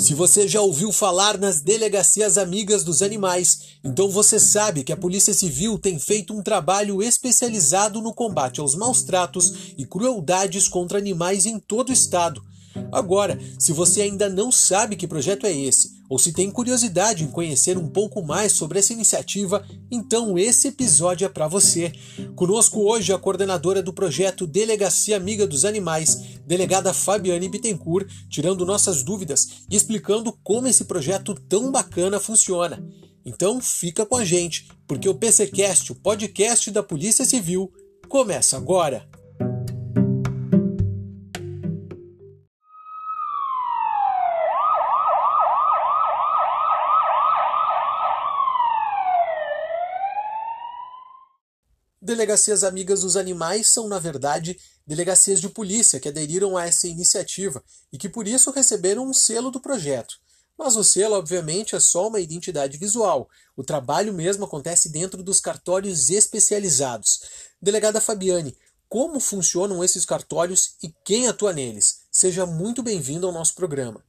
Se você já ouviu falar nas delegacias amigas dos animais, então você sabe que a Polícia Civil tem feito um trabalho especializado no combate aos maus tratos e crueldades contra animais em todo o estado. Agora, se você ainda não sabe que projeto é esse, ou se tem curiosidade em conhecer um pouco mais sobre essa iniciativa, então esse episódio é para você. Conosco hoje a coordenadora do projeto Delegacia Amiga dos Animais, delegada Fabiane Bittencourt, tirando nossas dúvidas e explicando como esse projeto tão bacana funciona. Então fica com a gente, porque o PCcast, o podcast da Polícia Civil, começa agora. Delegacias Amigas dos Animais são, na verdade, delegacias de polícia que aderiram a essa iniciativa e que por isso receberam um selo do projeto. Mas o selo, obviamente, é só uma identidade visual. O trabalho mesmo acontece dentro dos cartórios especializados. Delegada Fabiane, como funcionam esses cartórios e quem atua neles? Seja muito bem-vindo ao nosso programa.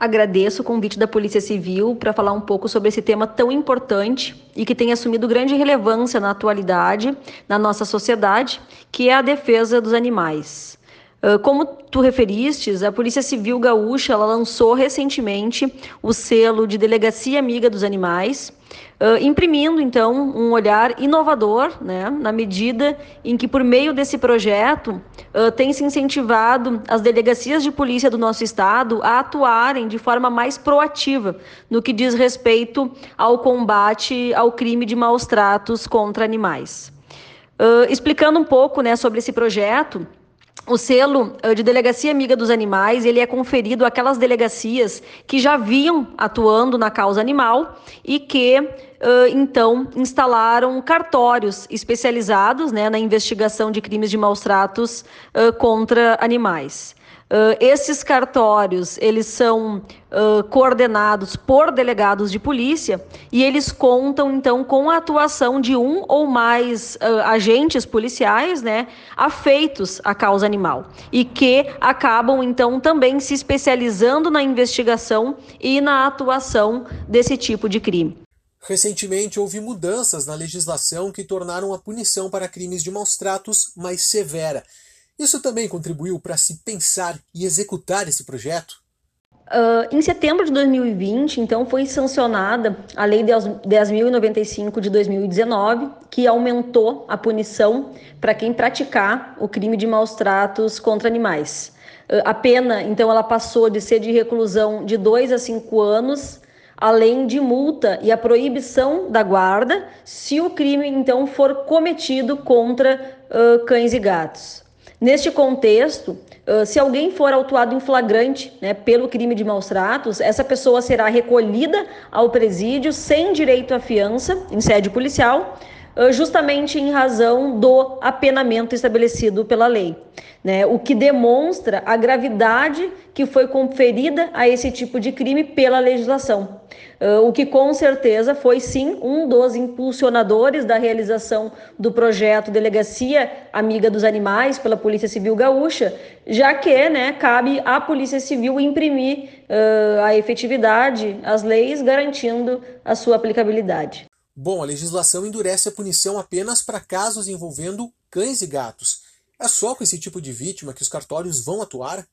Agradeço o convite da Polícia Civil para falar um pouco sobre esse tema tão importante e que tem assumido grande relevância na atualidade, na nossa sociedade, que é a defesa dos animais. Ah, como tu referistes, a Polícia Civil Gaúcha lançou recentemente o selo de Delegacia Amiga dos Animais, Uh, imprimindo então um olhar inovador, né, na medida em que por meio desse projeto uh, tem se incentivado as delegacias de polícia do nosso estado a atuarem de forma mais proativa no que diz respeito ao combate ao crime de maus tratos contra animais. Explicando um pouco, né, sobre esse projeto, o selo de delegacia amiga dos animais ele é conferido àquelas delegacias que já vinham atuando na causa animal e que uh, então instalaram cartórios especializados né, na investigação de crimes de maus tratos uh, contra animais. Uh, esses cartórios eles são uh, coordenados por delegados de polícia e eles contam então com a atuação de um ou mais uh, agentes policiais, né, afeitos à causa animal e que acabam então também se especializando na investigação e na atuação desse tipo de crime. Recentemente houve mudanças na legislação que tornaram a punição para crimes de maus tratos mais severa. Isso também contribuiu para se pensar e executar esse projeto? Uh, em setembro de 2020, então, foi sancionada a Lei 10.095 de 2019, que aumentou a punição para quem praticar o crime de maus tratos contra animais. Uh, a pena, então, ela passou de ser de reclusão de 2 a 5 anos, além de multa e a proibição da guarda, se o crime, então, for cometido contra uh, cães e gatos. Neste contexto, se alguém for autuado em flagrante né, pelo crime de maus tratos, essa pessoa será recolhida ao presídio sem direito à fiança em sede policial, justamente em razão do apenamento estabelecido pela lei né? o que demonstra a gravidade que foi conferida a esse tipo de crime pela legislação. Uh, o que com certeza foi sim um dos impulsionadores da realização do projeto Delegacia Amiga dos Animais pela Polícia Civil Gaúcha, já que né, cabe à Polícia Civil imprimir uh, a efetividade, as leis, garantindo a sua aplicabilidade. Bom, a legislação endurece a punição apenas para casos envolvendo cães e gatos. É só com esse tipo de vítima que os cartórios vão atuar?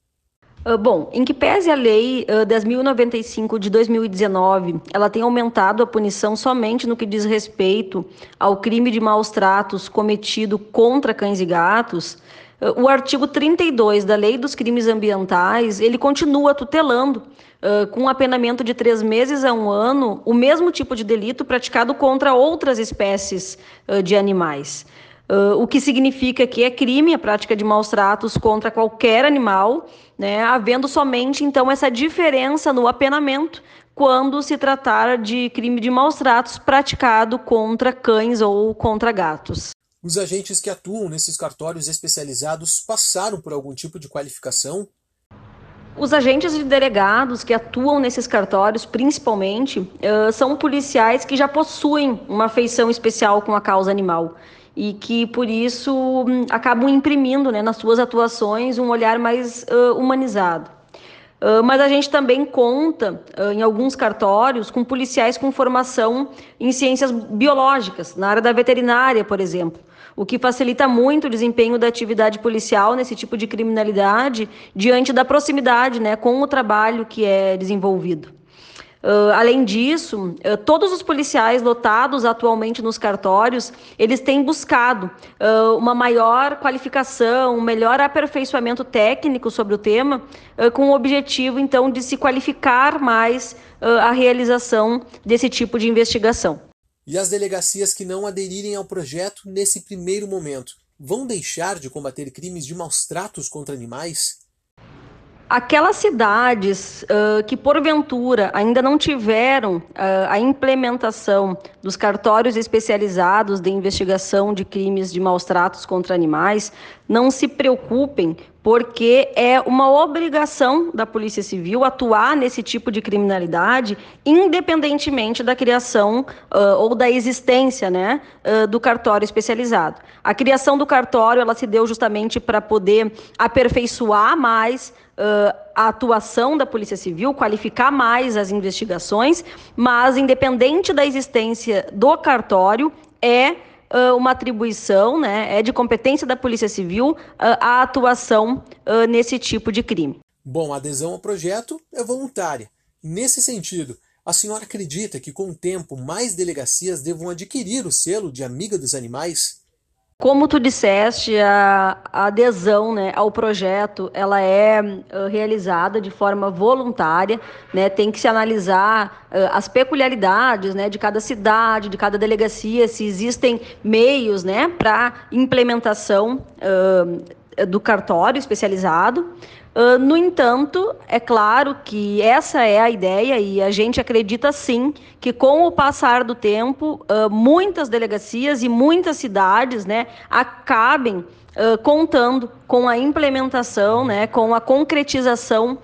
Uh, bom, em que pese a lei uh, 10.095 de 2019, ela tem aumentado a punição somente no que diz respeito ao crime de maus tratos cometido contra cães e gatos, uh, o artigo 32 da Lei dos Crimes Ambientais, ele continua tutelando Uh, com um apenamento de três meses a um ano, o mesmo tipo de delito praticado contra outras espécies de animais. Uh, o que significa que é crime a prática de maus tratos contra qualquer animal, né, havendo somente então essa diferença no apenamento quando se tratar de crime de maus tratos praticado contra cães ou contra gatos. Os agentes que atuam nesses cartórios especializados passaram por algum tipo de qualificação? Os agentes e delegados que atuam nesses cartórios, principalmente, uh, são policiais que já possuem uma afeição especial com a causa animal e que por isso hum, acabam imprimindo né, nas suas atuações um olhar mais uh, humanizado. Uh, mas a gente também conta, uh, em alguns cartórios, com policiais com formação em ciências biológicas, na área da veterinária, por exemplo, o que facilita muito o desempenho da atividade policial nesse tipo de criminalidade, diante da proximidade né, com o trabalho que é desenvolvido. Uh, além disso, uh, todos os policiais lotados atualmente nos cartórios, eles têm buscado uh, uma maior qualificação, um melhor aperfeiçoamento técnico sobre o tema, com o objetivo, então, de se qualificar mais a realização desse tipo de investigação. E as delegacias que não aderirem ao projeto nesse primeiro momento vão deixar de combater crimes de maus tratos contra animais? Aquelas cidades uh, que, porventura, ainda não tiveram uh, a implementação dos cartórios especializados de investigação de crimes de maus tratos contra animais, não se preocupem, porque é uma obrigação da Polícia Civil atuar nesse tipo de criminalidade, independentemente da criação uh, ou da existência né, do cartório especializado. A criação do cartório ela se deu justamente para poder aperfeiçoar mais uh, a atuação da Polícia Civil, qualificar mais as investigações, mas independente da existência do cartório, é uh, uma atribuição, né, é de competência da Polícia Civil uh, a atuação nesse tipo de crime. Bom, a adesão ao projeto é voluntária. Nesse sentido, a senhora acredita que com o tempo mais delegacias devam adquirir o selo de amiga dos animais? Como tu disseste, a, adesão né, ao projeto ela é realizada de forma voluntária, né, tem que se analisar uh, as peculiaridades né, de cada cidade, de cada delegacia, se existem meios né, para implementação uh, do cartório especializado. Uh, no entanto, é claro que essa é a ideia e a gente acredita sim que com o passar do tempo, uh, muitas delegacias e muitas cidades né, acabem uh, contando com a implementação, né, com a concretização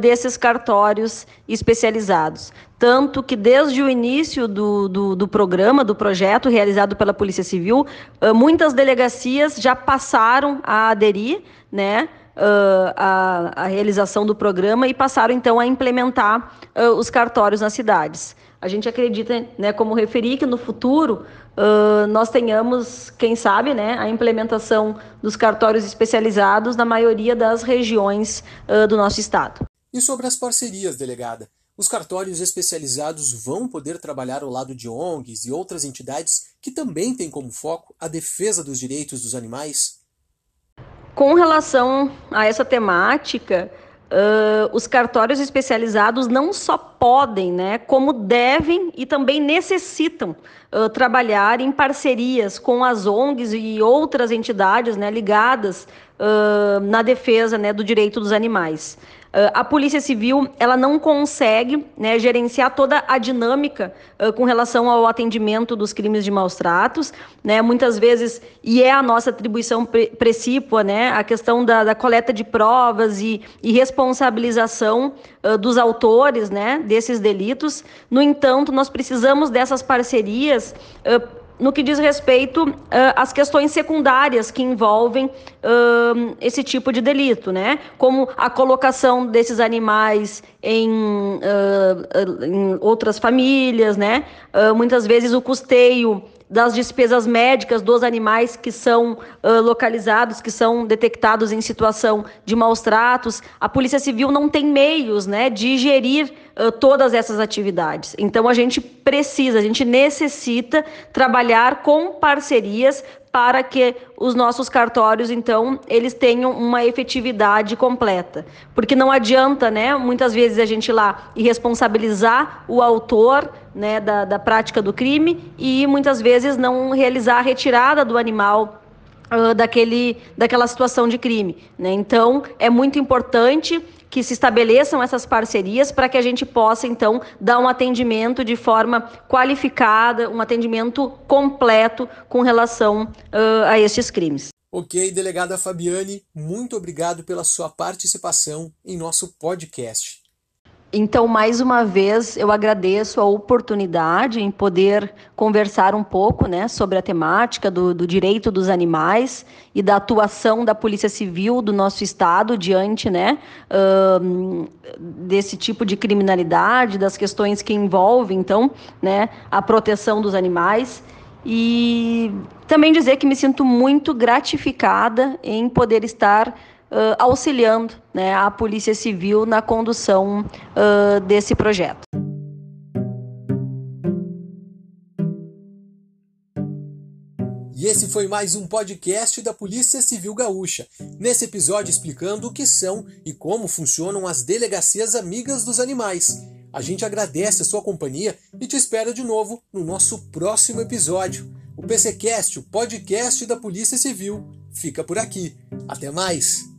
desses cartórios especializados. Tanto que desde o início do, do, do, programa, do projeto realizado pela Polícia Civil, muitas delegacias já passaram a aderir, né? uh, a, a, realização do programa e passaram então a implementar uh, os cartórios nas cidades. A gente acredita, né, como referi, que no futuro uh, nós tenhamos, quem sabe, né, a implementação dos cartórios especializados na maioria das regiões do nosso estado. E sobre as parcerias, delegada? Os cartórios especializados vão poder trabalhar ao lado de ONGs e outras entidades que também têm como foco a defesa dos direitos dos animais? Com relação a essa temática, uh, os cartórios especializados não só podem, né, como devem e também necessitam uh, trabalhar em parcerias com as ONGs e outras entidades né, ligadas na defesa né, do direito dos animais. Uh, a Polícia Civil ela não consegue né, gerenciar toda a dinâmica uh, com relação ao atendimento dos crimes de maus tratos, né, muitas vezes, e é a nossa atribuição pre precípua, né, a questão da, da coleta de provas e, e responsabilização uh, dos autores né, desses delitos. No entanto, nós precisamos dessas parcerias no que diz respeito uh, às questões secundárias que envolvem uh, esse tipo de delito, né? Como a colocação desses animais em, uh, em outras famílias, né? muitas vezes o custeio das despesas médicas dos animais que são uh, localizados, que são detectados em situação de maus tratos. A Polícia Civil não tem meios né, de gerir todas essas atividades. Então, a gente precisa, a gente necessita trabalhar com parcerias para que os nossos cartórios, então, eles tenham uma efetividade completa. Porque não adianta, né, muitas vezes a gente ir lá e responsabilizar o autor né, da, da prática do crime e muitas vezes não realizar a retirada do animal daquele, daquela situação de crime. Né? Então, é muito importante que se estabeleçam essas parcerias para que a gente possa, então, dar um atendimento de forma qualificada, um atendimento completo com relação uh, a estes crimes. Ok, delegada Fabiane, muito obrigado pela sua participação em nosso podcast. Então, mais uma vez, eu agradeço a oportunidade em poder conversar um pouco né, sobre a temática do, do, direito dos animais e da atuação da Polícia Civil do nosso Estado diante né, uh, desse tipo de criminalidade, das questões que envolvem, então, né, a proteção dos animais. E também dizer que me sinto muito gratificada em poder estar uh, auxiliando né, a Polícia Civil na condução uh, desse projeto. E esse foi mais um podcast da Polícia Civil Gaúcha. Nesse episódio explicando o que são e como funcionam as delegacias amigas dos animais. A gente agradece a sua companhia e te espera de novo no nosso próximo episódio. O PCcast, o podcast da Polícia Civil, fica por aqui. Até mais!